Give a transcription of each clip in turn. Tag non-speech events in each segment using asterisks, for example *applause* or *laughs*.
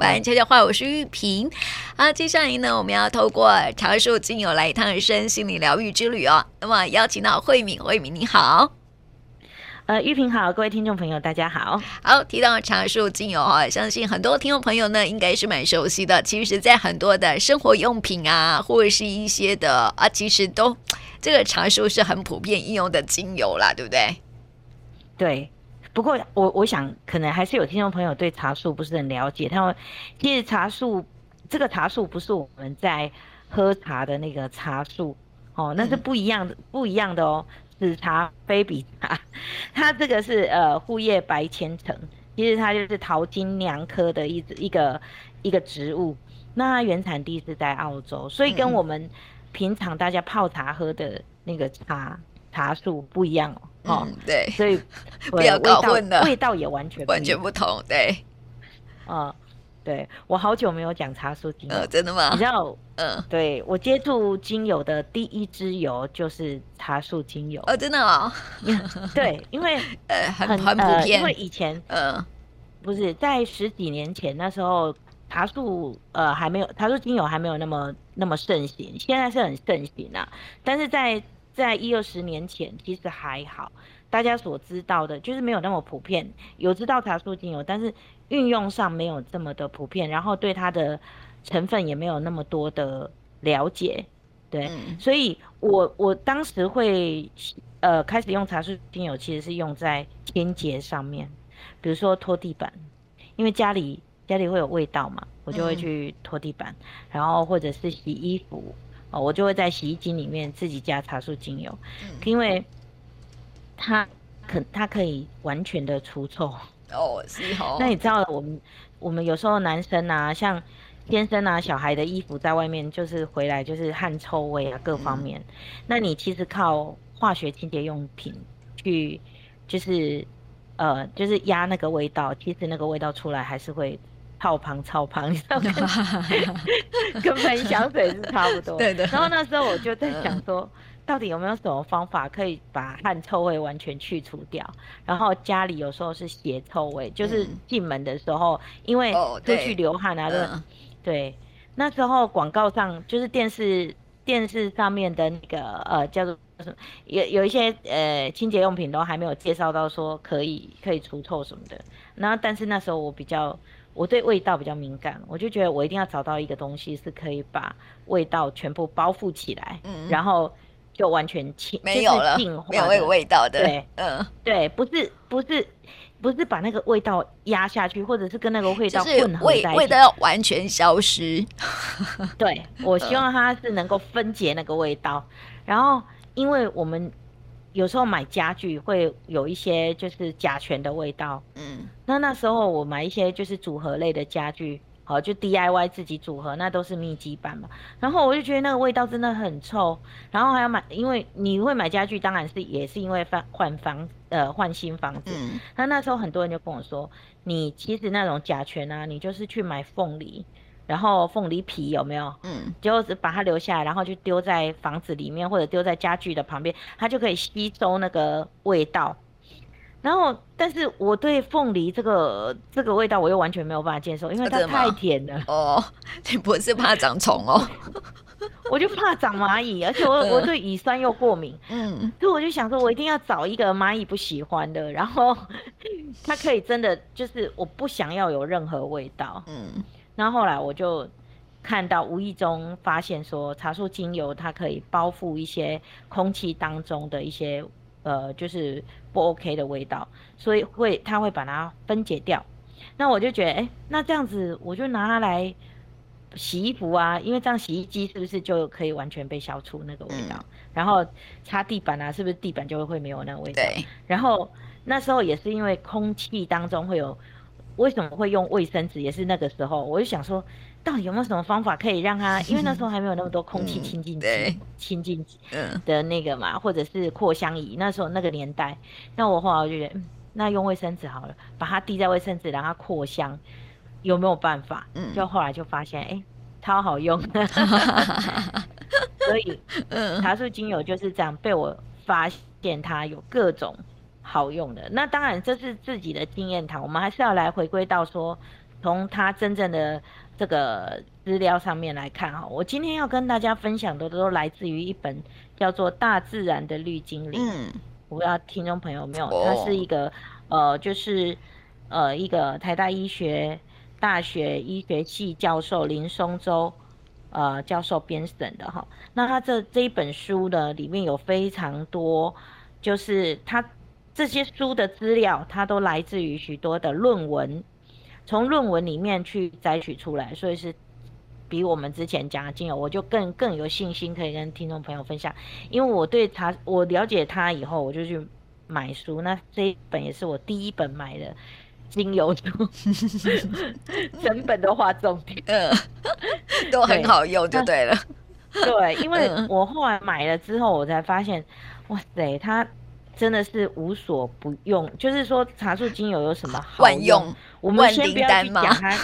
晚安，悄悄话，我是玉萍。好，接下来呢，我们要透过茶树精油来一趟身心灵疗愈之旅哦。那么邀请到慧敏，慧敏你好。呃，玉萍好，各位听众朋友大家好。好，提到茶树精油哈，相信很多听众朋友呢应该是蛮熟悉的。其实，在很多的生活用品啊，或者是一些的啊，其实都这个茶树是很普遍应用的精油啦，对不对？对。不过我我想，可能还是有听众朋友对茶树不是很了解。他们其实茶树这个茶树不是我们在喝茶的那个茶树哦，那是不一样的，不一样的哦。紫茶非比茶，*laughs* 它这个是呃护叶白千层，其实它就是桃金娘科的一一个一个植物。那它原产地是在澳洲，所以跟我们平常大家泡茶喝的那个茶茶树不一样哦。哦，对，所以 *laughs* 不要搞混了，味道也完全完全不同。对，嗯。对，我好久没有讲茶树精油，呃，真的吗？你知道，嗯，对，我接触精油的第一支油就是茶树精油，哦，真的哦，对，因为 *laughs* 呃很很普遍，因为以前呃不是在十几年前那时候茶树呃还没有茶树精油还没有那么那么盛行，现在是很盛行啊，但是在在一二十年前其实还好，大家所知道的就是没有那么普遍，有知道茶树精油，但是。运用上没有这么的普遍，然后对它的成分也没有那么多的了解，对，嗯、所以我我当时会呃开始用茶树精油，其实是用在清洁上面，比如说拖地板，因为家里家里会有味道嘛，我就会去拖地板，嗯、然后或者是洗衣服，哦，我就会在洗衣机里面自己加茶树精油，嗯、因为它可它可以完全的除臭。哦，是哦。那你知道我们我们有时候男生啊，像先生啊，小孩的衣服在外面就是回来就是汗臭味啊，各方面。嗯、那你其实靠化学清洁用品去，就是呃，就是压那个味道，其实那个味道出来还是会臭胖 *laughs* 超胖，你知道吗？*laughs* 跟喷香水是差不多。对的。然后那时候我就在想说。嗯到底有没有什么方法可以把汗臭味完全去除掉？然后家里有时候是鞋臭味，就是进门的时候，嗯、因为出去流汗啊，对，对。那时候广告上就是电视电视上面的那个呃叫做什么，有有一些呃清洁用品都还没有介绍到说可以可以除臭什么的。然后但是那时候我比较我对味道比较敏感，我就觉得我一定要找到一个东西是可以把味道全部包覆起来，嗯、然后。就完全清没有了，没有味味道的。对，嗯，对，不是不是不是把那个味道压下去，或者是跟那个味道混合在一起，味味道要完全消失。对，我 *laughs* 希望它是能够分解那个味道。然后，因为我们有时候买家具会有一些就是甲醛的味道，嗯，那那时候我买一些就是组合类的家具。好，就 DIY 自己组合，那都是密集版嘛。然后我就觉得那个味道真的很臭，然后还要买，因为你会买家具，当然是也是因为换换房，呃，换新房子。嗯。那那时候很多人就跟我说，你其实那种甲醛啊，你就是去买凤梨，然后凤梨皮有没有？嗯。就是把它留下来，然后就丢在房子里面，或者丢在家具的旁边，它就可以吸收那个味道。然后，但是我对凤梨这个这个味道，我又完全没有办法接受，因为它太甜了。哦，*laughs* 你不是怕长虫哦？*laughs* 我就怕长蚂蚁，而且我我对乙酸又过敏。嗯，所以我就想说，我一定要找一个蚂蚁不喜欢的，然后 *laughs* 它可以真的就是我不想要有任何味道。嗯，然后后来我就看到无意中发现说，茶树精油它可以包覆一些空气当中的一些。呃，就是不 OK 的味道，所以会它会把它分解掉。那我就觉得，哎、欸，那这样子我就拿它来洗衣服啊，因为这样洗衣机是不是就可以完全被消除那个味道？嗯、然后擦地板啊，是不是地板就会没有那个味道？对。然后那时候也是因为空气当中会有，为什么会用卫生纸？也是那个时候，我就想说。到底有没有什么方法可以让它？*laughs* 因为那时候还没有那么多空气清净机、清净机的那个嘛，或者是扩香仪。那时候那个年代，那我后来我就觉得，嗯，那用卫生纸好了，把它滴在卫生纸，让它扩香，有没有办法？嗯，就后来就发现，哎、欸，超好用。*laughs* 所以，茶树精油就是这样被我发现它有各种好用的。那当然这是自己的经验谈，我们还是要来回归到说。从它真正的这个资料上面来看哈，我今天要跟大家分享的都来自于一本叫做《大自然的绿精灵》。嗯，我不知道听众朋友有没有，它是一个呃，就是呃一个台大医学大学医学系教授林松洲呃教授编审的哈。那他这这一本书呢，里面有非常多，就是他这些书的资料，它都来自于许多的论文。从论文里面去摘取出来，所以是比我们之前讲的精油，我就更更有信心可以跟听众朋友分享。因为我对他，我了解他以后，我就去买书。那这一本也是我第一本买的精油书，*laughs* 整本都画重点，嗯，*laughs* 都很好用，就对了。对，因为我后来买了之后，我才发现，哇塞，它。真的是无所不用，就是说茶树精油有什么好万用？我们先不要去讲它，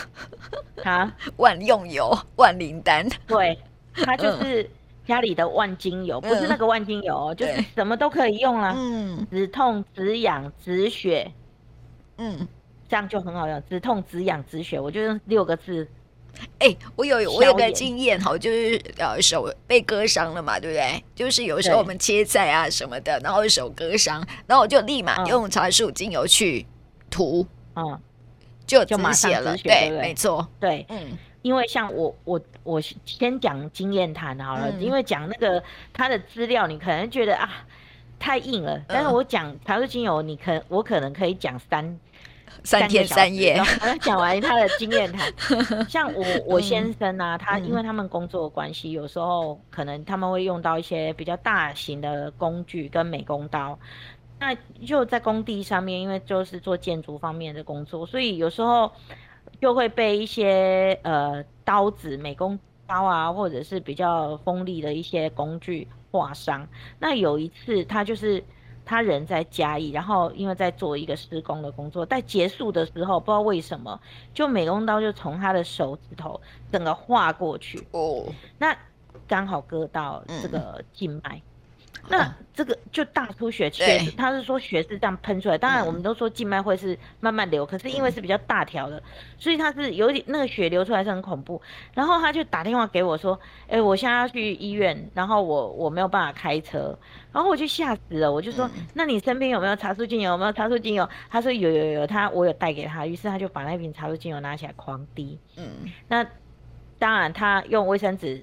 *laughs* 它，万用油，万灵丹，对，它就是家里的万金油，嗯、不是那个万金油，嗯、就是什么都可以用啦。嗯，止痛、止痒、止血，嗯，这样就很好用。止痛、止痒、止血，我就用六个字。哎、欸，我有我有个经验哈，就是呃手被割伤了嘛，对不对？就是有时候我们切菜啊什么的，然后手割伤，然后我就立马用茶树精油去涂，嗯，就止血了。对，没错，对，嗯，因为像我我我先讲经验谈好了，嗯、因为讲那个他的资料，你可能觉得啊太硬了，但是我讲茶树精油，你可我可能可以讲三。三天三夜，讲完他的经验谈。像我 *laughs* 我先生啊，他因为他们工作的关系，有时候可能他们会用到一些比较大型的工具跟美工刀。那就在工地上面，因为就是做建筑方面的工作，所以有时候就会被一些呃刀子、美工刀啊，或者是比较锋利的一些工具划伤。那有一次他就是。他人在嘉义，然后因为在做一个施工的工作，在结束的时候，不知道为什么，就美工刀就从他的手指头整个划过去，哦，那刚好割到这个静脉。嗯那这个就大出血，血他是说血是这样喷出来。当然，我们都说静脉会是慢慢流，可是因为是比较大条的，所以他是有点那个血流出来是很恐怖。然后他就打电话给我说：“哎，我现在要去医院，然后我我没有办法开车。”然后我就吓死了，我就说：“那你身边有没有茶树精油？有没有茶树精油？”他说：“有有有，他我有带给他。”于是他就把那瓶茶树精油拿起来狂滴。嗯，那当然他用卫生纸。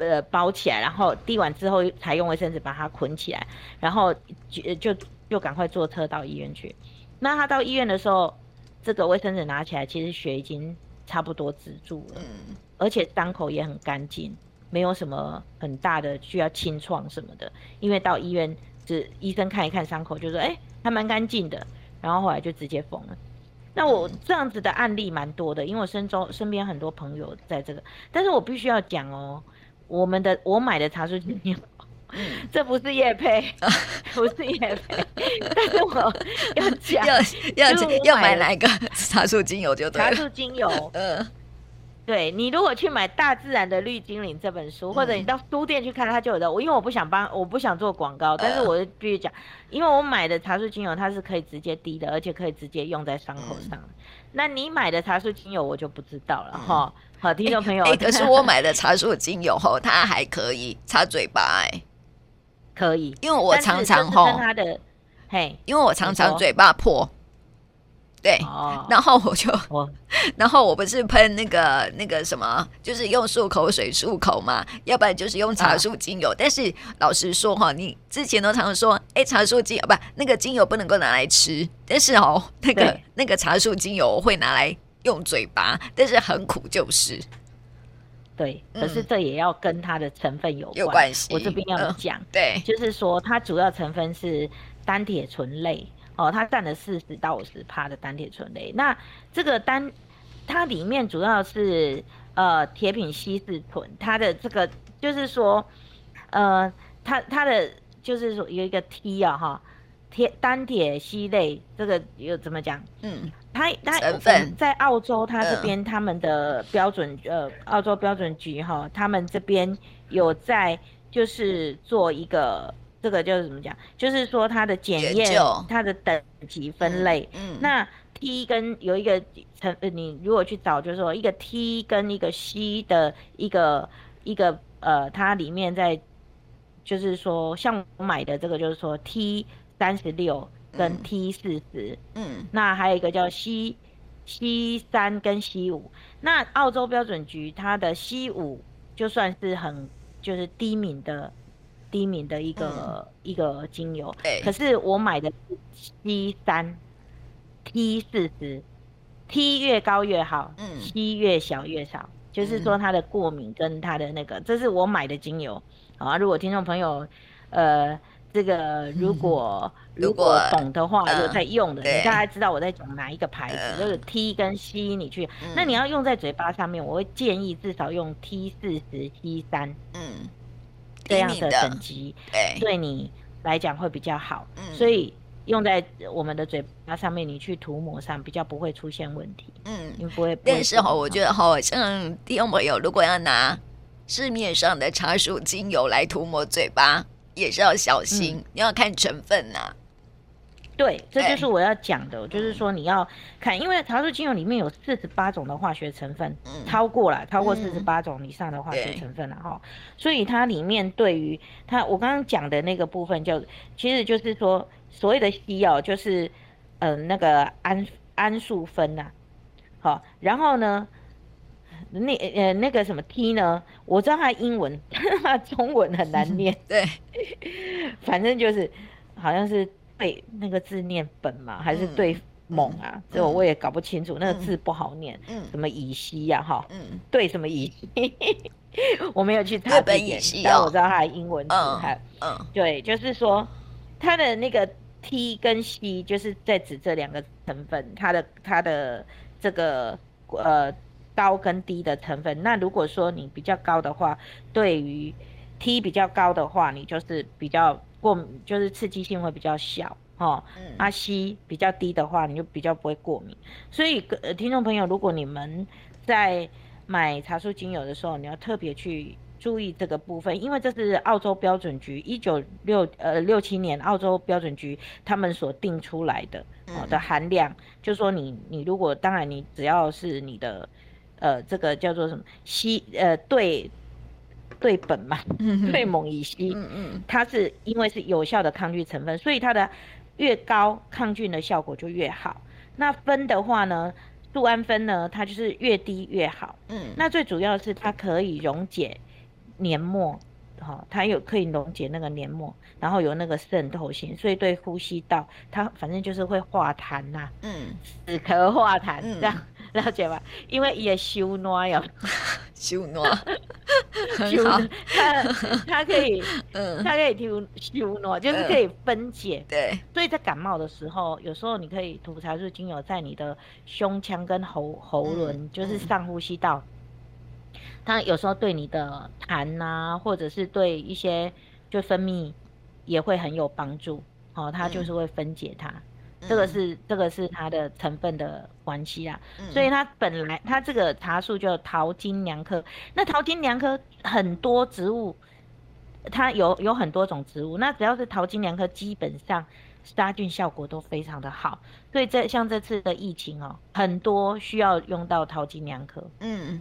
呃，包起来，然后滴完之后才用卫生纸把它捆起来，然后就就又赶快坐车到医院去。那他到医院的时候，这个卫生纸拿起来，其实血已经差不多止住了，嗯，而且伤口也很干净，没有什么很大的需要清创什么的。因为到医院，只医生看一看伤口，就说哎，还蛮干净的，然后后来就直接缝了。那我这样子的案例蛮多的，因为我身中身边很多朋友在这个，但是我必须要讲哦。我们的我买的茶树精油，这不是叶配，*laughs* 不是叶配，但是我要讲，要要要买哪个？茶树精油就对了。茶树精油，*laughs* 嗯，对，你如果去买《大自然的绿精灵》这本书，或者你到书店去看，它就有的。我因为我不想帮，我不想做广告，但是我就必须讲，因为我买的茶树精油它是可以直接滴的，而且可以直接用在伤口上。那你买的茶树精油我就不知道了哈。好，听众朋友，哎、欸欸，*laughs* 可是我买的茶树精油吼，它还可以擦嘴巴，哎，可以，因为我常常吼，它的，嘿，因为我常常嘴巴破，对，哦、然后我就，哦、*laughs* 然后我不是喷那个那个什么，就是用漱口水漱口嘛，要不然就是用茶树精油。啊、但是老实说哈，你之前都常常说，哎、欸，茶树精油不，那个精油不能够拿来吃，但是哦，那个那个茶树精油我会拿来。用嘴巴，但是很苦，就是。对，可是这也要跟它的成分有关。有关系。我这边要讲、呃，对，就是说它主要成分是单铁醇类，哦，它占了四十到五十趴的单铁醇类。那这个单，它里面主要是呃铁品稀释醇，它的这个就是说，呃，它它的就是说有一个 T 啊哈，铁单铁烯类，这个又怎么讲？嗯。它它在澳洲，它这边他们的标准呃，澳洲标准局哈，他们这边有在就是做一个这个就是怎么讲，就是说它的检验，它的等级分类。嗯，那 T 跟有一个成，你如果去找，就是说一个 T 跟一个 C 的一个一个呃，它里面在就是说，像我买的这个就是说 T 三十六跟 T 四十，嗯，那还有一个叫 C C 三跟 C 五，那澳洲标准局它的 C 五就算是很就是低敏的。低敏的一个、嗯、一个精油，对。可是我买的是 C 三 T 四十，T 越高越好，嗯，T 越小越少，就是说它的过敏跟它的那个，嗯、这是我买的精油。好啊，如果听众朋友，呃，这个如果、嗯、如果懂的话，有在用的，呃、你大概知道我在讲哪一个牌子，呃、就是 T 跟 C 你去，嗯、那你要用在嘴巴上面，我会建议至少用 T 四十 T 三，嗯。这样的等级对你来讲会比较好，嗯、所以用在我们的嘴巴上面，你去涂抹上比较不会出现问题。嗯，因为不会。但是哈，我觉得哈，像听众朋友如果要拿市面上的茶树精油来涂抹嘴巴，也是要小心，嗯、你要看成分呐、啊。对，这就是我要讲的，就是说你要看，因为茶树精油里面有四十八种的化学成分，嗯、超过了，超过四十八种以上的化学成分了哈，嗯、所以它里面对于它，我刚刚讲的那个部分就，就其实就是说所谓的西药，就是嗯、呃、那个氨氨素酚呐，好，然后呢，那呃那个什么 T 呢，我知道它英文，*laughs* 它中文很难念，*laughs* 对，*laughs* 反正就是好像是。对那个字念本嘛，还是对锰啊？这、嗯、我也搞不清楚，嗯、那个字不好念。嗯，什么乙烯呀？哈，嗯，对什么乙烯？我没有去查字典，但我知道它的英文字。嗯，嗯对，就是说它的那个 T 跟 C，就是在指这两个成分，它的它的这个呃高跟低的成分。那如果说你比较高的话，对于 T 比较高的话，你就是比较。过敏就是刺激性会比较小，哈，阿西比较低的话，你就比较不会过敏。所以，呃，听众朋友，如果你们在买茶树精油的时候，你要特别去注意这个部分，因为这是澳洲标准局一九六呃六七年澳洲标准局他们所定出来的，哦的含量，就是说你你如果当然你只要是你的，呃，这个叫做什么西呃对。对苯嘛，对锰乙烯，嗯嗯，它是因为是有效的抗菌成分，所以它的越高抗菌的效果就越好。那酚的话呢，杜安酚呢，它就是越低越好。嗯，那最主要的是它可以溶解黏膜，哈，它有可以溶解那个黏膜，然后有那个渗透性，所以对呼吸道它反正就是会化痰呐，嗯，止咳化痰这样。了解吧？因为也修暖呀，*laughs* 修暖，*laughs* 修它 *laughs* 它可以，嗯，它可以修修诺，就是可以分解。对，所以在感冒的时候，有时候你可以涂茶树精油在你的胸腔跟喉喉轮，就是上呼吸道。它有时候对你的痰呐，或者是对一些就分泌也会很有帮助。哦，它就是会分解它。这个是这个是它的成分的关系啊，嗯、所以它本来它这个茶树叫桃金娘科，那桃金娘科很多植物，它有有很多种植物，那只要是桃金娘科，基本上杀菌效果都非常的好，所以这像这次的疫情哦，很多需要用到桃金娘科，嗯，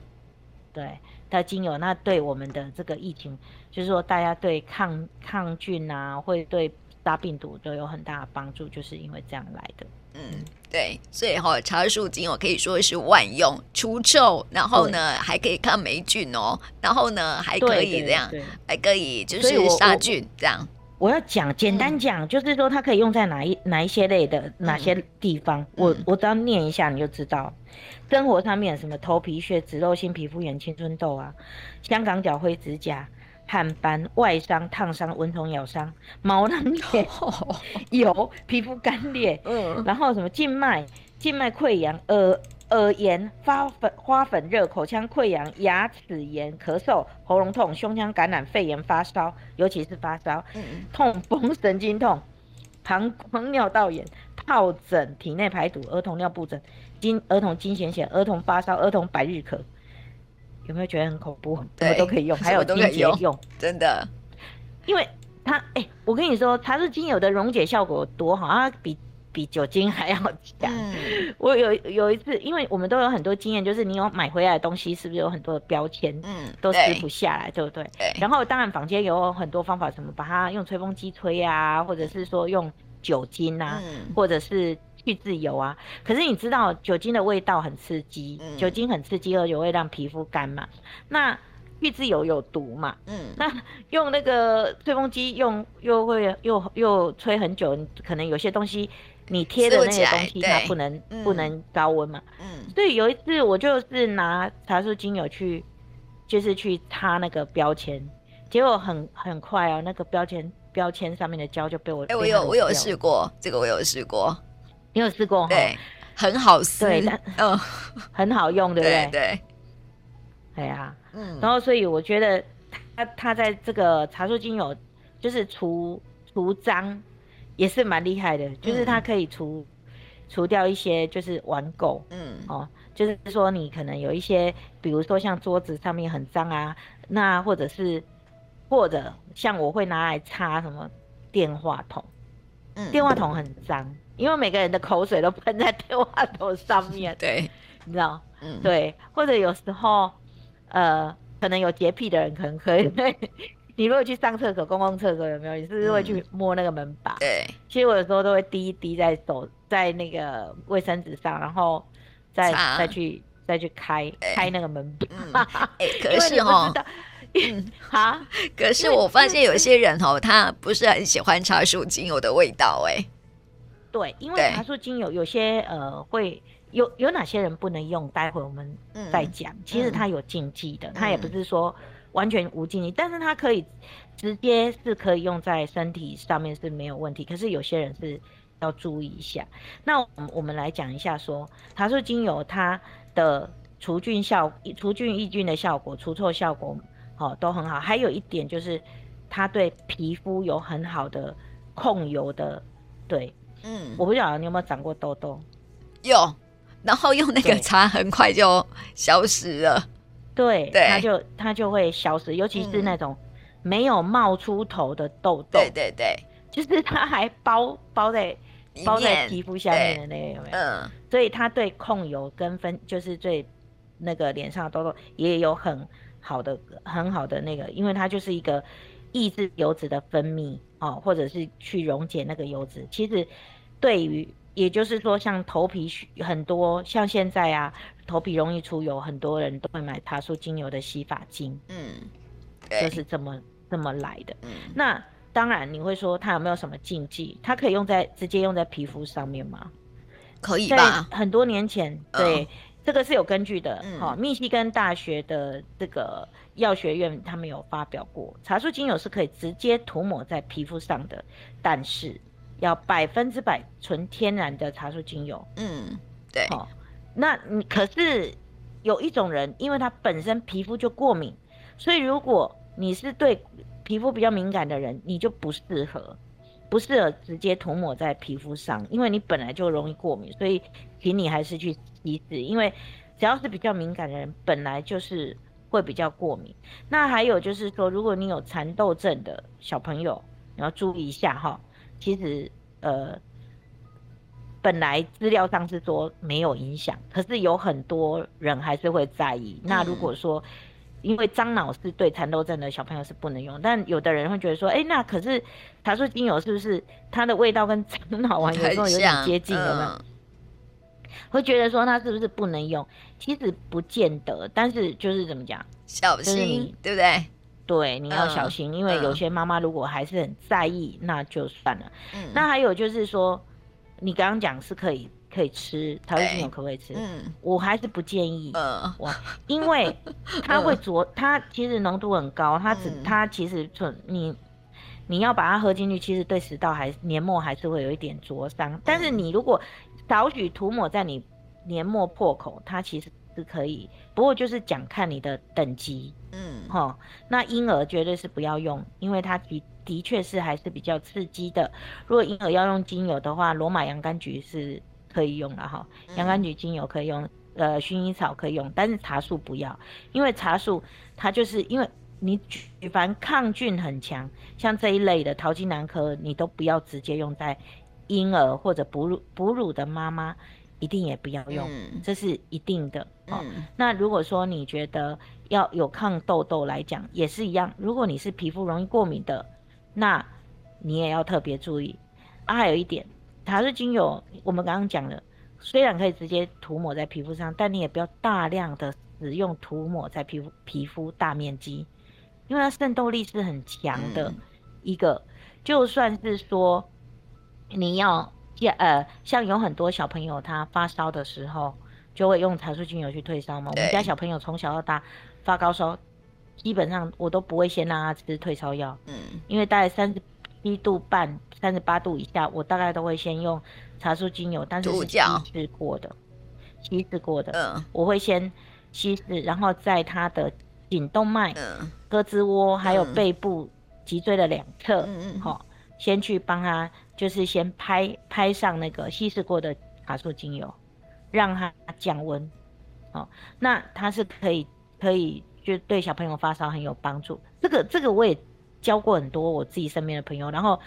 对，它精油那对我们的这个疫情，就是说大家对抗抗菌啊，会对。杀病毒都有很大的帮助，就是因为这样来的。嗯，对，所以哈，茶树精油可以说是万用，除臭，然后呢还可以抗霉菌哦，然后呢还可以这样，还可以就是杀菌这样。我要讲简单讲，嗯、就是说它可以用在哪一哪一些类的哪些地方，嗯、我我只要念一下你就知道。生活上面什么头皮屑、脂漏性皮肤炎、青春痘啊，香港脚、灰指甲。汗斑、外伤、烫伤、蚊虫咬伤、毛囊 *laughs* 炎、有皮肤干裂，嗯，然后什么静脉、静脉溃疡、耳耳炎、发粉、花粉热、口腔溃疡、牙齿炎、咳嗽、喉咙痛、胸腔感染、肺炎、发烧，尤其是发烧，嗯，痛风、神经痛、膀 *laughs* 胱尿道炎、疱疹、体内排毒、儿童尿布疹、经儿童经血痫、儿童发烧、儿童百日咳。有没有觉得很恐怖？什么都可以用，*laughs* 还有清洁用，真的。因为它，哎、欸，我跟你说，茶树精油的溶解效果多好，它比比酒精还要强。嗯、我有有一次，因为我们都有很多经验，就是你有买回来的东西，是不是有很多的标签，嗯，都撕不下来，对，对不对？对。然后当然坊间有很多方法，什么把它用吹风机吹啊，或者是说用酒精啊，嗯、或者是去渍油啊。可是你知道酒精的味道很刺激，嗯、酒精很刺激，而且会让皮肤干嘛。那去渍油有毒嘛？嗯，那用那个吹风机用又会又又吹很久，可能有些东西你贴的那些东西它不能不能高温嘛？嗯，所以有一次我就是拿茶树精油去，就是去擦那个标签，结果很很快哦，那个标签标签上面的胶就被我哎、欸，我有我有试过这个，我有试过，你有试过？对，很好撕，对，嗯，*laughs* 很好用，对不对？对，对呀。嗯，然后所以我觉得它它在这个茶树精油就是除除脏也是蛮厉害的，嗯、就是它可以除除掉一些就是顽垢，嗯哦，就是说你可能有一些，比如说像桌子上面很脏啊，那或者是或者像我会拿来擦什么电话筒，嗯，电话筒很脏，因为每个人的口水都喷在电话头上面，*laughs* 对，你知道，嗯，对，或者有时候。呃，可能有洁癖的人可能可以。对，*laughs* 你如果去上厕所，公共厕所有没有？你是不是会去摸那个门把？嗯、对。其实我有时候都会滴一滴在手，在那个卫生纸上，然后再再去再去开对开那个门把。*laughs* 哎、嗯欸，可是哦，嗯，好。可是我发现有些人哦，他不是很喜欢茶树精油的味道，哎。对，因为茶树精油有些呃会。有有哪些人不能用？待会我们再讲。嗯、其实它有禁忌的，它、嗯、也不是说完全无禁忌，嗯、但是它可以直接是可以用在身体上面是没有问题。可是有些人是要注意一下。那我们我们来讲一下说，说茶树精油它的除菌效、除菌抑菌的效果、除臭效果，哦都很好。还有一点就是，它对皮肤有很好的控油的。对，嗯，我不晓得你有没有长过痘痘？有。然后用那个擦，很快就消失了。对，对，它就它就会消失，尤其是那种没有冒出头的痘痘。对对对，就是它还包包在包在皮肤下面的那个有没有？嗯。所以它对控油跟分，就是对那个脸上的痘痘也有很好的很好的那个，因为它就是一个抑制油脂的分泌哦，或者是去溶解那个油脂。其实对于也就是说，像头皮很多，像现在啊，头皮容易出油，很多人都会买茶树精油的洗发精，嗯，就是这么这么来的。嗯，那当然你会说它有没有什么禁忌？它可以用在直接用在皮肤上面吗？可以吧？很多年前，对，哦、这个是有根据的。好、密西根大学的这个药学院他们有发表过，茶树精油是可以直接涂抹在皮肤上的，但是。要百分之百纯天然的茶树精油，嗯，对。好、哦，那你可是有一种人，因为他本身皮肤就过敏，所以如果你是对皮肤比较敏感的人，你就不适合，不适合直接涂抹在皮肤上，因为你本来就容易过敏，所以请你还是去医治，因为只要是比较敏感的人，本来就是会比较过敏。那还有就是说，如果你有蚕豆症的小朋友，你要注意一下哈。其实，呃，本来资料上是说没有影响，可是有很多人还是会在意。嗯、那如果说，因为樟脑是对蚕豆症的小朋友是不能用，但有的人会觉得说，哎、欸，那可是茶树精油是不是它的味道跟樟脑丸有时候有点接近的呢？嗯、会觉得说它是不是不能用？其实不见得，但是就是怎么讲，小心，对不对？对，你要小心，嗯、因为有些妈妈如果还是很在意，嗯、那就算了。嗯，那还有就是说，你刚刚讲是可以可以吃，台湾精油可不可以吃？嗯，我还是不建议。嗯，哇，因为 *laughs* 它会灼，它其实浓度很高，它只、嗯、它其实就你你要把它喝进去，其实对食道还黏膜还是会有一点灼伤。嗯、但是你如果少许涂抹在你黏膜破口，它其实是可以。不过就是讲看你的等级。嗯，哈，那婴儿绝对是不要用，因为它的的确是还是比较刺激的。如果婴儿要用精油的话，罗马洋甘菊是可以用了哈，洋甘菊精油可以用，呃，薰衣草可以用，但是茶树不要，因为茶树它就是因为你凡抗菌很强，像这一类的淘金兰科，你都不要直接用在婴儿或者哺乳哺乳的妈妈，一定也不要用，嗯、这是一定的。哦、嗯，那如果说你觉得要有抗痘痘来讲，也是一样。如果你是皮肤容易过敏的，那你也要特别注意。啊，还有一点，茶树精油，我们刚刚讲了，虽然可以直接涂抹在皮肤上，但你也不要大量的使用涂抹在皮肤皮肤大面积，因为它渗透力是很强的。一个，嗯、就算是说你要。呃，像有很多小朋友他发烧的时候，就会用茶树精油去退烧嘛。我们家小朋友从小到大发高烧，基本上我都不会先让他吃退烧药，嗯，因为大概三十一度半、三十八度以下，我大概都会先用茶树精油，但是是稀释过的，稀释过的，嗯，我会先稀释，然后在他的颈动脉、嗯、胳肢窝还有背部脊椎的两侧，嗯嗯，好，先去帮他。就是先拍拍上那个稀释过的茶树精油，让它降温，哦，那它是可以可以就对小朋友发烧很有帮助。这个这个我也教过很多我自己身边的朋友，然后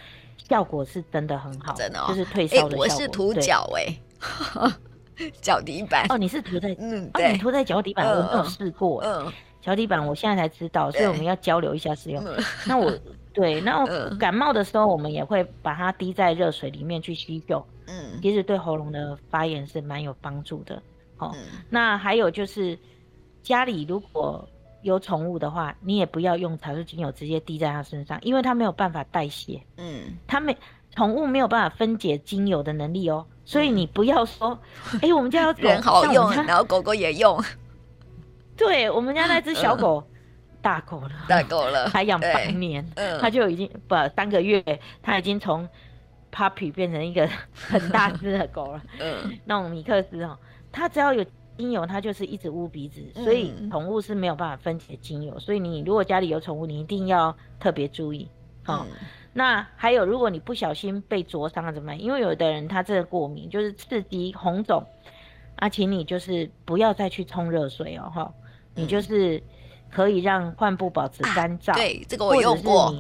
效果是真的很好，真的、哦、就是退烧的效果。欸、我是涂脚哎，*laughs* 脚底板哦，你是涂在嗯，对，哦、你涂在脚底板，我没有试过，嗯，脚底板我现在才知道，所以我们要交流一下使用。那我。*laughs* 对，那感冒的时候，我们也会把它滴在热水里面去吸收。嗯，其实对喉咙的发炎是蛮有帮助的。哦，嗯、那还有就是家里如果有宠物的话，你也不要用茶树精油直接滴在它身上，因为它没有办法代谢。嗯，它没宠物没有办法分解精油的能力哦，所以你不要说，哎、嗯欸，我们家有狗人好用，然后狗狗也用。对，我们家那只小狗。嗯大狗了，大狗了，还养半年，嗯，它就已经不三个月，它已经从 puppy 变成一个 *laughs* 很大只的狗了，嗯，那种米克斯哦，它只要有精油，它就是一直捂鼻子，所以宠物是没有办法分解精油，所以你如果家里有宠物，你一定要特别注意，好，那还有如果你不小心被灼伤了怎么办？因为有的人他这个过敏就是刺激红肿，啊，请你就是不要再去冲热水哦，哈，你就是。可以让患部保持干燥，啊，对，这个我用过。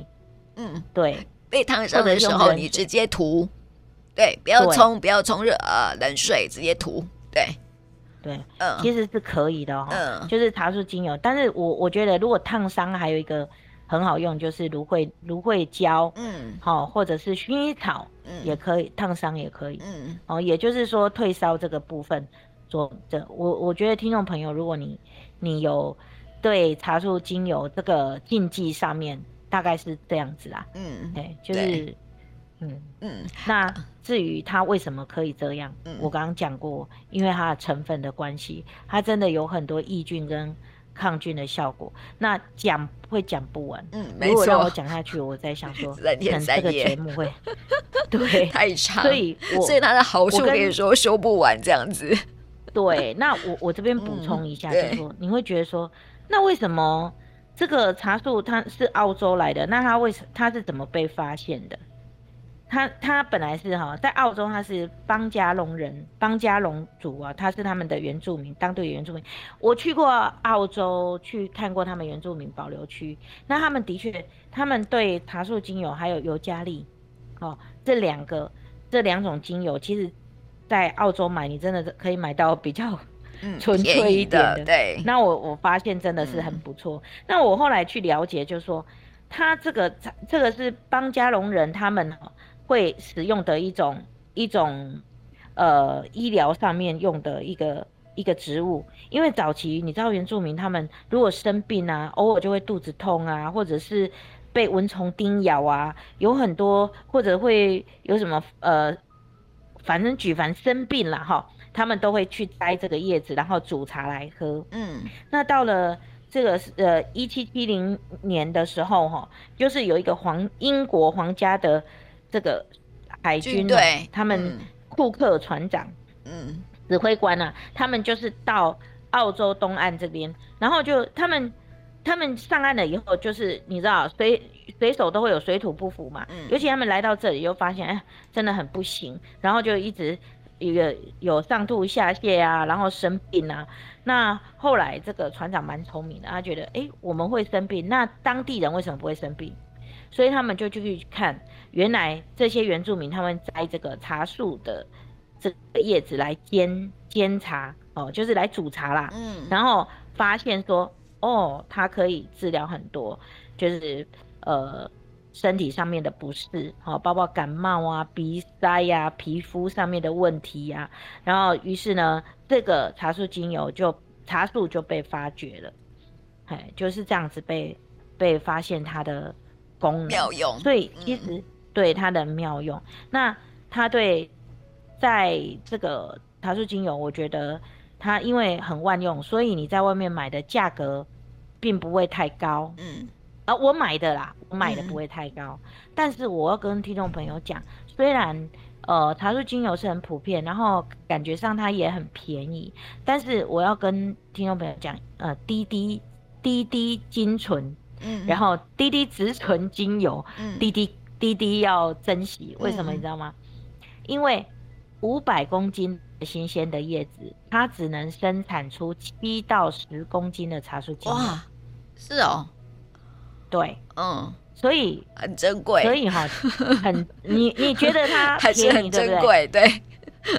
嗯，对，被烫伤的时候你直接涂，对，不要冲，不要冲热呃冷水，直接涂，对，对，嗯，其实是可以的哈，嗯，就是茶树精油。但是我我觉得如果烫伤还有一个很好用，就是芦荟芦荟胶，嗯，好，或者是薰衣草，嗯，也可以烫伤也可以，嗯，哦，也就是说退烧这个部分做这，我我觉得听众朋友，如果你你有。对茶树精油这个禁忌上面大概是这样子啦，嗯，对，就是，对嗯嗯，那至于它为什么可以这样，嗯、我刚刚讲过，因为它的成分的关系，它真的有很多抑菌跟抗菌的效果。那讲会讲不完，嗯，没错。如果让我讲下去，我在想说，*laughs* 三天三夜这个节目会，*laughs* 对，太长，所以我所以它的好处可以说说不完这样子。*laughs* 对，那我我这边补充一下，嗯、就是说你会觉得说。那为什么这个茶树它是澳洲来的？那它为什它是怎么被发现的？它它本来是哈在澳洲，他是邦加隆人、邦加隆族啊，他是他们的原住民，当地的原住民。我去过澳洲去看过他们原住民保留区，那他们的确，他们对茶树精油还有尤加利，哦，这两个这两种精油，其实在澳洲买，你真的可以买到比较。纯粹一点的，的对。那我我发现真的是很不错。嗯、那我后来去了解，就是说，他这个这个是邦加隆人他们会使用的一种一种呃医疗上面用的一个一个植物。因为早期你知道原住民他们如果生病啊，偶尔就会肚子痛啊，或者是被蚊虫叮咬啊，有很多或者会有什么呃，反正举凡生病了哈。他们都会去摘这个叶子，然后煮茶来喝。嗯，那到了这个呃一七七零年的时候，哈，就是有一个皇英国皇家的这个海军对，他们库克船长，嗯，指挥官啊，他们就是到澳洲东岸这边，然后就他们他们上岸了以后，就是你知道随随手都会有水土不服嘛，嗯，尤其他们来到这里又发现，哎，真的很不行，然后就一直。一个有上吐下泻啊，然后生病啊。那后来这个船长蛮聪明的，他觉得，哎，我们会生病，那当地人为什么不会生病？所以他们就去看，原来这些原住民他们摘这个茶树的这个叶子来煎煎茶哦，就是来煮茶啦。嗯，然后发现说，哦，它可以治疗很多，就是呃身体上面的不适，哦，包括感冒啊、鼻塞呀、啊、皮肤上面的问题呀、啊。然后于是呢，这个茶树精油就茶树就被发掘了，哎，就是这样子被被发现它的。功能妙用，所以其实对它的妙用，嗯、那它对在这个茶树精油，我觉得它因为很万用，所以你在外面买的价格并不会太高。嗯，而我买的啦，我买的不会太高。嗯、但是我要跟听众朋友讲，虽然呃茶树精油是很普遍，然后感觉上它也很便宜，但是我要跟听众朋友讲，呃滴滴滴滴精纯。嗯，然后滴滴植醇精油，嗯，滴滴滴滴要珍惜，为什么你知道吗？嗯、因为五百公斤新鲜的叶子，它只能生产出七到十公斤的茶树精油。哇，是哦，对，嗯，所以很珍贵，所以哈，很你你觉得它 *laughs* 还是很珍贵，对，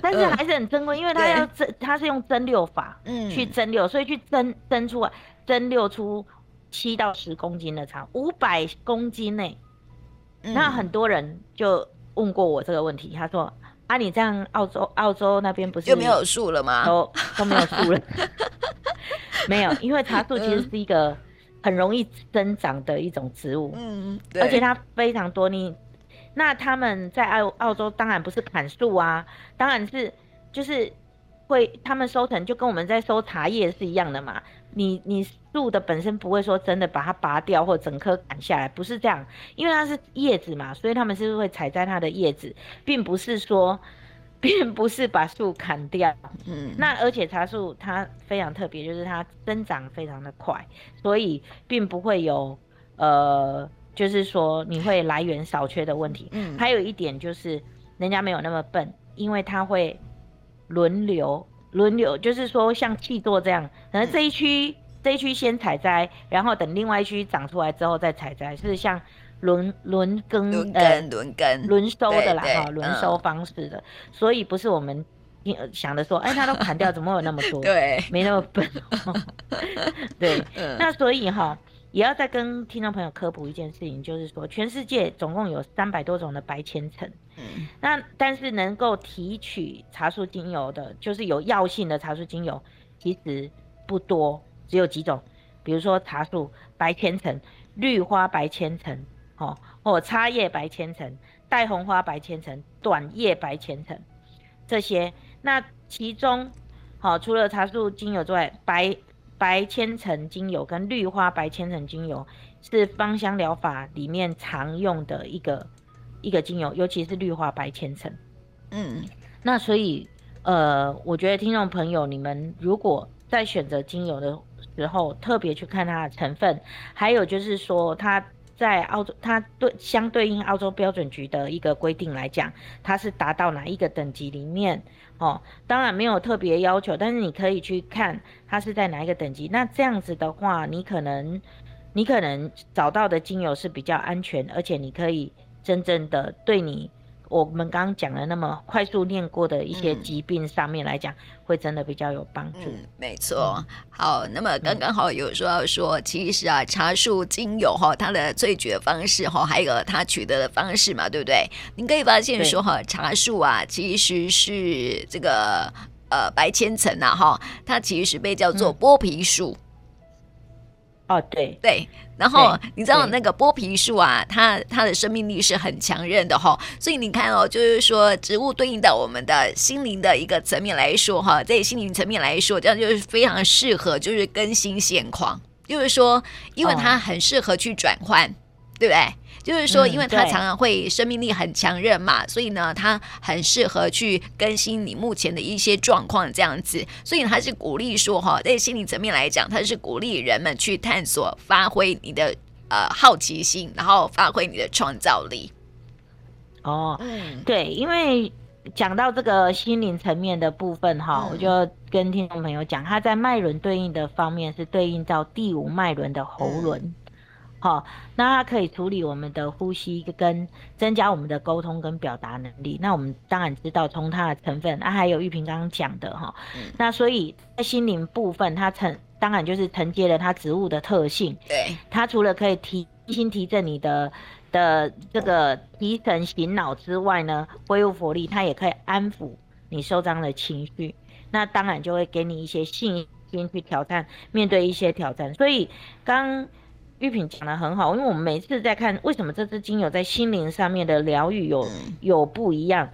但是还是很珍贵，因为它要蒸，它是用蒸馏法，嗯，去蒸馏，所以去蒸蒸出来，蒸馏出。七到十公斤的茶，五百公斤内，嗯、那很多人就问过我这个问题，他说：“啊，你这样澳洲澳洲那边不是就没有树了吗？都都没有树了，*laughs* 没有，因为茶树其实是一个很容易生长的一种植物，嗯，而且它非常多。你那他们在澳澳洲当然不是砍树啊，当然是就是会他们收成就跟我们在收茶叶是一样的嘛。”你你树的本身不会说真的把它拔掉或整棵砍下来，不是这样，因为它是叶子嘛，所以他们是会采摘它的叶子，并不是说，并不是把树砍掉。嗯，那而且茶树它非常特别，就是它生长非常的快，所以并不会有呃，就是说你会来源少缺的问题。嗯，还有一点就是人家没有那么笨，因为它会轮流。轮流就是说，像气座这样，可能这一区、嗯、这一区先采摘，然后等另外一区长出来之后再采摘，是像轮轮耕轮耕轮耕轮收的啦哈，轮收方式的，嗯、所以不是我们想的说，*laughs* 哎，他都砍掉，怎么有那么多？*laughs* 对，没那么笨。*laughs* 对，嗯、那所以哈。也要再跟听众朋友科普一件事情，就是说，全世界总共有三百多种的白千层，嗯，那但是能够提取茶树精油的，就是有药性的茶树精油，其实不多，只有几种，比如说茶树白千层、绿花白千层，哦，或茶叶白千层、带红花白千层、短叶白千层这些，那其中，好，除了茶树精油之外，白。白千层精油跟绿花白千层精油是芳香疗法里面常用的一个一个精油，尤其是绿花白千层。嗯，那所以呃，我觉得听众朋友，你们如果在选择精油的时候，特别去看它的成分，还有就是说它在澳洲，它对相对应澳洲标准局的一个规定来讲，它是达到哪一个等级里面？哦，当然没有特别要求，但是你可以去看它是在哪一个等级。那这样子的话，你可能你可能找到的精油是比较安全，而且你可以真正的对你。我们刚刚讲的那么快速念过的一些疾病上面来讲，嗯、会真的比较有帮助。嗯，没错。好，那么刚刚好有说到说，嗯、其实啊，茶树精油哈，它的萃取的方式哈，还有它取得的方式嘛，对不对？您可以发现说哈，茶树啊，其实是这个呃白千层呐哈，它其实被叫做剥皮树。嗯哦，对。对，然后你知道那个剥皮树啊，它它的生命力是很强韧的哈，所以你看哦，就是说植物对应到我们的心灵的一个层面来说哈，在心灵层面来说，这样就是非常适合，就是更新现况，就是说，因为它很适合去转换，哦、对不对？就是说，因为它常常会生命力很强韧嘛，嗯、所以呢，它很适合去更新你目前的一些状况这样子。所以它是鼓励说哈，在心理层面来讲，它是鼓励人们去探索、发挥你的呃好奇心，然后发挥你的创造力。哦，嗯，对，因为讲到这个心灵层面的部分哈，嗯、我就跟听众朋友讲，它在脉轮对应的方面是对应到第五脉轮的喉轮。嗯好，那它可以处理我们的呼吸跟增加我们的沟通跟表达能力。那我们当然知道从它的成分，啊，还有玉萍刚刚讲的哈，嗯、那所以在心灵部分，它承当然就是承接了它植物的特性。对，它除了可以提心提振你的的这个提神醒脑之外呢，恢复活力，它也可以安抚你受伤的情绪。那当然就会给你一些信心去挑战，面对一些挑战。所以刚。玉品讲的很好，因为我们每次在看为什么这支精油在心灵上面的疗愈有有不一样，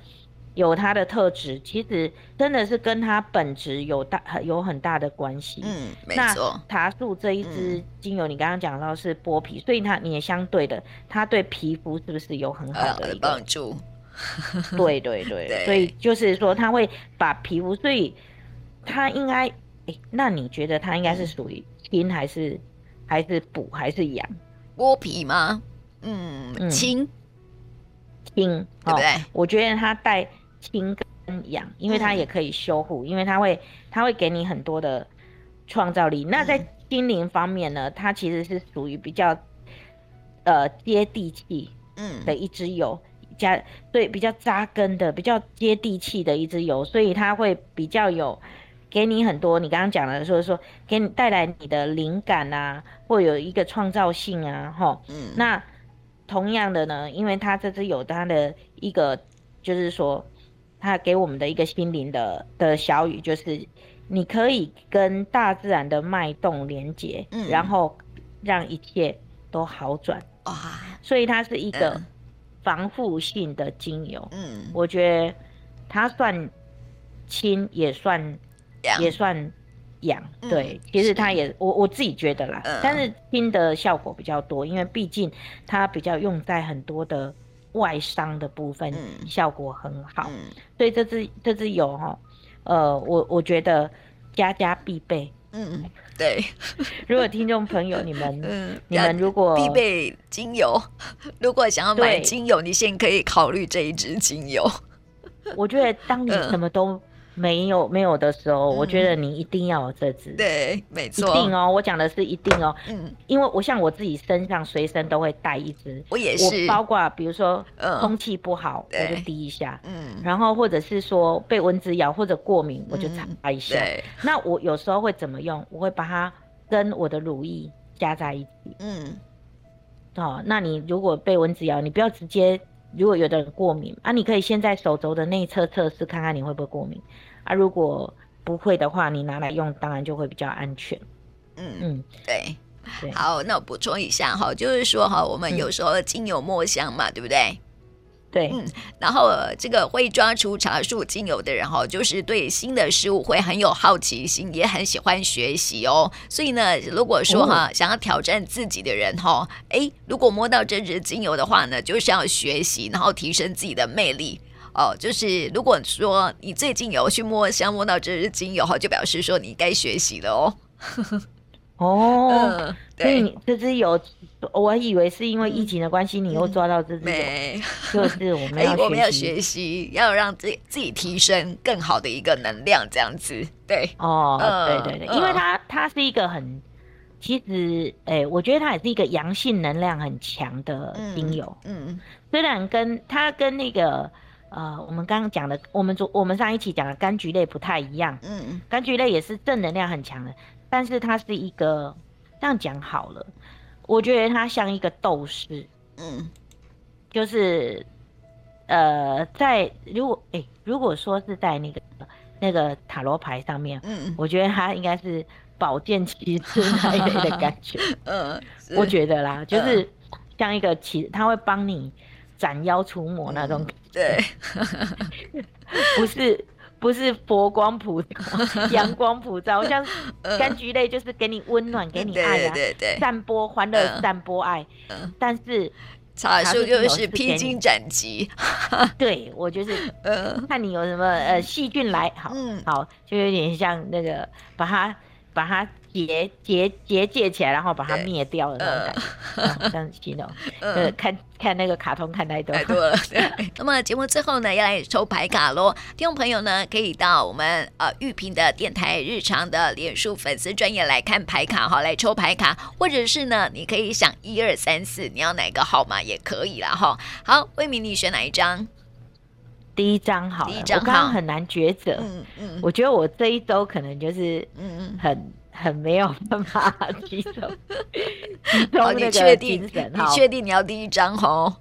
有它的特质，其实真的是跟它本质有大有很大的关系。嗯，没错。那茶树这一支精油，你刚刚讲到是剥皮，所以它你也相对的，它对皮肤是不是有很好的帮助？*laughs* 对对对，对所以就是说它会把皮肤，所以它应该，哎，那你觉得它应该是属于阴还是？还是补还是养？剥皮吗？嗯，清清，对不对？哦、我觉得它带清跟养，因为它也可以修护，嗯、因为它会它会给你很多的创造力。嗯、那在心灵方面呢，它其实是属于比较呃接地气嗯的一支油，加、嗯、对比较扎根的、比较接地气的一支油，所以它会比较有。给你很多，你刚刚讲的，说说给你带来你的灵感啊，或有一个创造性啊，哈，嗯，那同样的呢，因为它这只有它的一个，就是说，它给我们的一个心灵的的小雨，就是你可以跟大自然的脉动连接，嗯，然后让一切都好转，哇，所以它是一个防护性的精油，嗯，我觉得它算轻也算。也算养，对，嗯、其实它也我我自己觉得啦，嗯、但是听的效果比较多，因为毕竟它比较用在很多的外伤的部分，嗯、效果很好，嗯、所以这支这支油哈，呃，我我觉得家家必备，嗯，对，如果听众朋友你们，*laughs* 嗯，你们如果必备精油，如果想要买精油，对你先可以考虑这一支精油，我觉得当你什么都。没有没有的时候，嗯、我觉得你一定要有这支。对，没错。一定哦，我讲的是一定哦。嗯，因为我像我自己身上随身都会带一支。我也是。我包括比如说空气不好，嗯、我就滴一下。嗯。然后或者是说被蚊子咬或者过敏，我就擦一下。那我有时候会怎么用？我会把它跟我的乳液加在一起。嗯。哦，那你如果被蚊子咬，你不要直接。如果有的人过敏啊，你可以先在手肘的内侧测试看看你会不会过敏。啊，如果不会的话，你拿来用当然就会比较安全。嗯嗯，对，对好，那我补充一下哈，就是说哈，我们有时候精油墨香嘛，嗯、对不对？对，嗯，然后这个会抓出茶树精油的人哈，就是对新的事物会很有好奇心，也很喜欢学习哦。所以呢，如果说哈，哦、想要挑战自己的人哈，哎，如果摸到这支精油的话呢，就是要学习，然后提升自己的魅力。哦，就是如果说你最近有去摸香摸到这支精油，哈，就表示说你该学习了哦。哦，*laughs* 嗯、所以你这支油，我以为是因为疫情的关系，你又抓到这支油，*laughs* 嗯、就是我们要学习，我们要学习，要让自己自己提升更好的一个能量，这样子。对，哦，嗯、对对对，因为它它是一个很，其实，哎、欸，我觉得它也是一个阳性能量很强的精油。嗯，嗯虽然跟它跟那个。呃，我们刚刚讲的，我们昨我们上一期讲的柑橘类不太一样。嗯嗯，柑橘类也是正能量很强的，但是它是一个这样讲好了，我觉得它像一个斗士。嗯，就是呃，在如果哎、欸，如果说是在那个那个塔罗牌上面，嗯嗯，我觉得它应该是宝剑骑士那一类的感觉。*laughs* 嗯，我觉得啦，就是像一个骑，他会帮你。斩妖除魔那种，对，不是不是佛光普照、阳光普照，像柑橘类就是给你温暖、给你爱呀、啊，对对对，散播欢乐、散播爱。嗯，但是茶树就是披荆斩棘，对我就是，呃，看你有什么呃细菌来，好，好，就有点像那个把它把它结结结界起来，然后把它灭掉的那种感觉，呃、这样子形容。呃，*laughs* 呃看看那个卡通看太多太多了。*laughs* 那么节目最后呢，要来抽牌卡喽。听众朋友呢，可以到我们呃玉屏的电台日常的脸书粉丝专页来看牌卡哈，来抽牌卡，或者是呢，你可以想一二三四，你要哪个号码也可以啦哈。好，魏明，你选哪一张？第一张好，第一张我刚刚很难抉择。嗯嗯，我觉得我这一周可能就是嗯嗯很很没有办法集中。好，你确定？你确定你要第一张哦？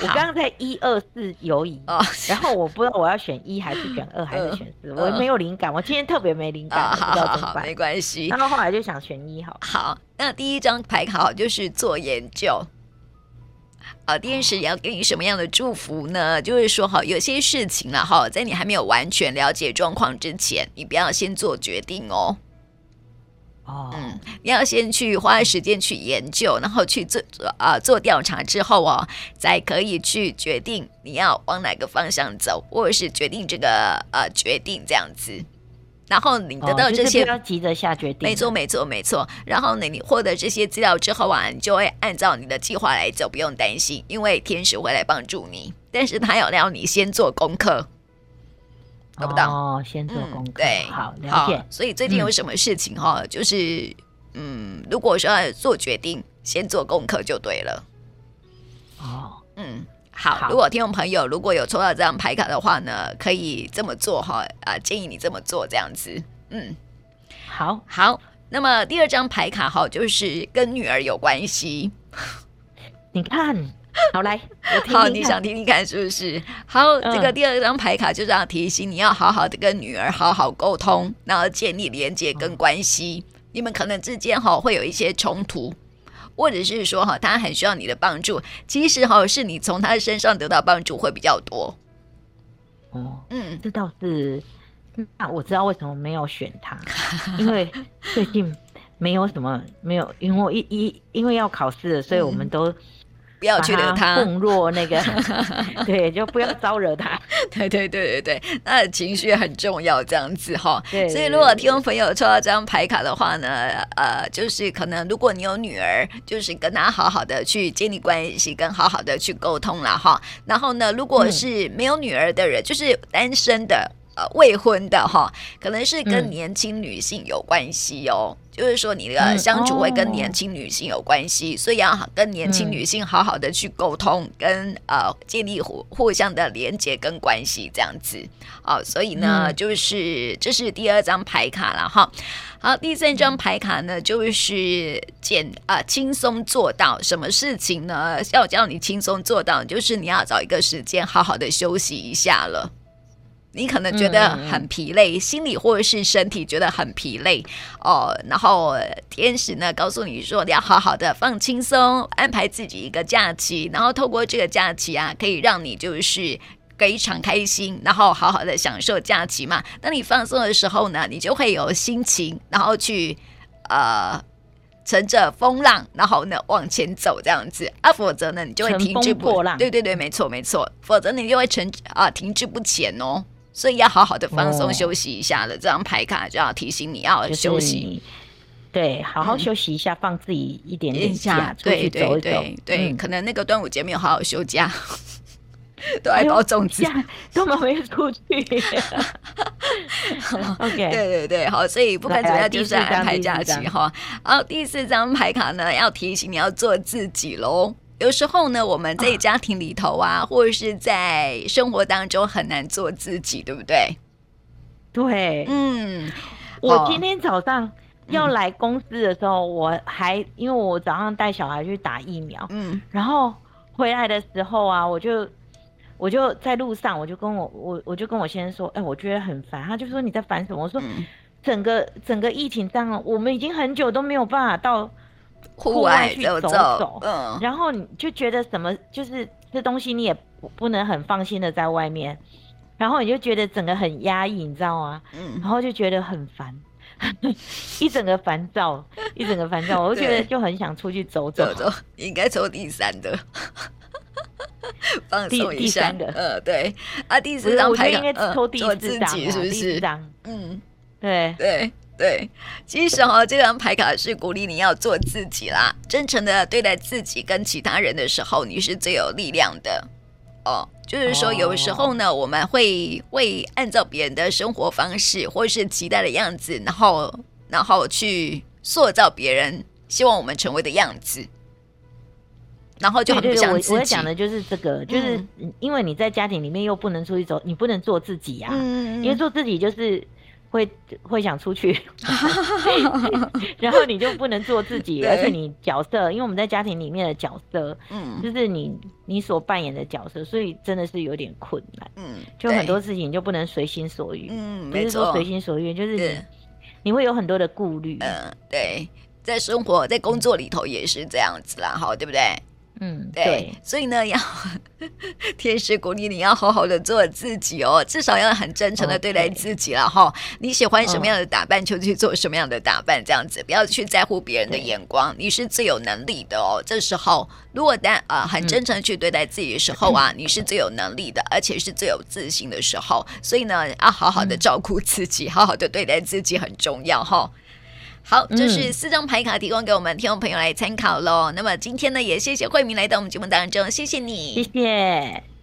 我刚刚在一二四犹豫，*laughs* 然后我不知道我要选一还是选二还是选四，我没有灵感。我今天特别没灵感，不知道怎么办。没关系。然后后来就想选一好。好，那第一张牌卡就是做研究。啊，天使要给你什么样的祝福呢？就是说，哈，有些事情了，哈，在你还没有完全了解状况之前，你不要先做决定哦。哦，嗯，你要先去花时间去研究，然后去做啊、呃、做调查之后哦，才可以去决定你要往哪个方向走，或者是决定这个呃决定这样子。然后你得到这些，不要急着下决定。没错，没错，没错。然后呢，你获得这些资料之后啊，你就会按照你的计划来走，不用担心，因为天使会来帮助你。但是他要让你先做功课，懂不懂？哦，先做功课。对，好，了解。所以最近有什么事情哈，就是嗯，如果说要做决定，先做功课就对了。哦，嗯。好，如果听众朋友如果有抽到这张牌卡的话呢，可以这么做哈啊，建议你这么做这样子。嗯，好好。那么第二张牌卡哈，就是跟女儿有关系。*laughs* 你看，好来，我听听好，你想听听看是不是？好，嗯、这个第二张牌卡就是要提醒你要好好的跟女儿好好沟通，然后建立连接跟关系。嗯、你们可能之间哈会有一些冲突。或者是说哈，他很需要你的帮助，其实哈是你从他身上得到帮助会比较多。哦，嗯，这倒是，那我知道为什么没有选他，*laughs* 因为最近没有什么没有，因为我一一因为要考试了，所以我们都。不要去惹他，奉若那个，*laughs* 对，就不要招惹他。*laughs* 对对对对对，那情绪很重要，这样子哈。对，所以如果听众朋友抽到这张牌卡的话呢，呃，就是可能如果你有女儿，就是跟她好好的去建立关系，跟好好的去沟通了哈。然后呢，如果是没有女儿的人，嗯、就是单身的。呃，未婚的哈，可能是跟年轻女性有关系哦。嗯、就是说，你的相处会跟年轻女性有关系，所以要跟年轻女性好好的去沟通，嗯、跟呃建立互互相的连接跟关系这样子。哦，所以呢，嗯、就是这是第二张牌卡了哈。好，第三张牌卡呢，就是简啊轻松做到什么事情呢？要叫你轻松做到，就是你要找一个时间好好的休息一下了。你可能觉得很疲累，嗯、心理或者是身体觉得很疲累哦，然后天使呢告诉你说，你要好好的放轻松，安排自己一个假期，然后透过这个假期啊，可以让你就是非常开心，然后好好的享受假期嘛。当你放松的时候呢，你就会有心情，然后去呃乘着风浪，然后呢往前走这样子啊，否则呢你就会停滞不前。对对对，没错没错，否则你就会沉啊停滞不前哦。所以要好好的放松休息一下了，哦、这张牌卡就要提醒你要休息，对，好好休息一下，嗯、放自己一点点假。对，对，对，对，嗯、可能那个端午节没有好好休假，*laughs* 都爱包粽子，根本没有出去。*laughs* OK，对对对，好，所以不管怎么样，就是安排假期哈。好，第四张牌卡呢，要提醒你要做自己喽。有时候呢，我们在家庭里头啊，啊或者是在生活当中很难做自己，对不对？对，嗯，我今天早上要来公司的时候，嗯、我还因为我早上带小孩去打疫苗，嗯，然后回来的时候啊，我就我就在路上，我就跟我我我就跟我先生说，哎、欸，我觉得很烦，他就说你在烦什么？我说，嗯、整个整个疫情这样，我们已经很久都没有办法到。户外去走走，嗯，然后你就觉得什么，就是这东西你也不不能很放心的在外面，然后你就觉得整个很压抑，你知道吗？嗯，然后就觉得很烦，*laughs* 一整个烦躁，*laughs* 一整个烦躁，我就觉得就很想出去走走。走走，应该抽第三的，*laughs* 放松一下。的，嗯，对。啊，第四张牌，应该抽第四张，是不是？第四张，嗯，对对。对，其实哈，这张牌卡是鼓励你要做自己啦，真诚的对待自己跟其他人的时候，你是最有力量的哦。就是说，有时候呢，我们会会按照别人的生活方式或是期待的样子，然后然后去塑造别人希望我们成为的样子，然后就很不像自己。我我讲的就是这个，就是因为你在家庭里面又不能出去走，你不能做自己呀、啊，嗯、因为做自己就是。会会想出去，*laughs* 然后你就不能做自己，而且你角色，因为我们在家庭里面的角色，嗯，就是你你所扮演的角色，所以真的是有点困难，嗯，就很多事情就不能随心所欲，嗯，不是说随心所欲，就是你你会有很多的顾虑，嗯，对，在生活在工作里头也是这样子啦，好，对不对？嗯，对，对，所以呢，要 *laughs* 天使鼓励你要好好的做自己哦，至少要很真诚的对待自己了哈。你喜欢什么样的打扮，就去做什么样的打扮，这样子不要去在乎别人的眼光。你是最有能力的哦。这时候，如果但啊、呃、很真诚去对待自己的时候啊，嗯、你是最有能力的，而且是最有自信的时候。所以呢，要好好的照顾自己，嗯、好好的对待自己很重要哈。好，这是四张牌卡提供给我们听众朋友来参考喽。嗯、那么今天呢，也谢谢慧明来到我们节目当中，谢谢你，谢谢。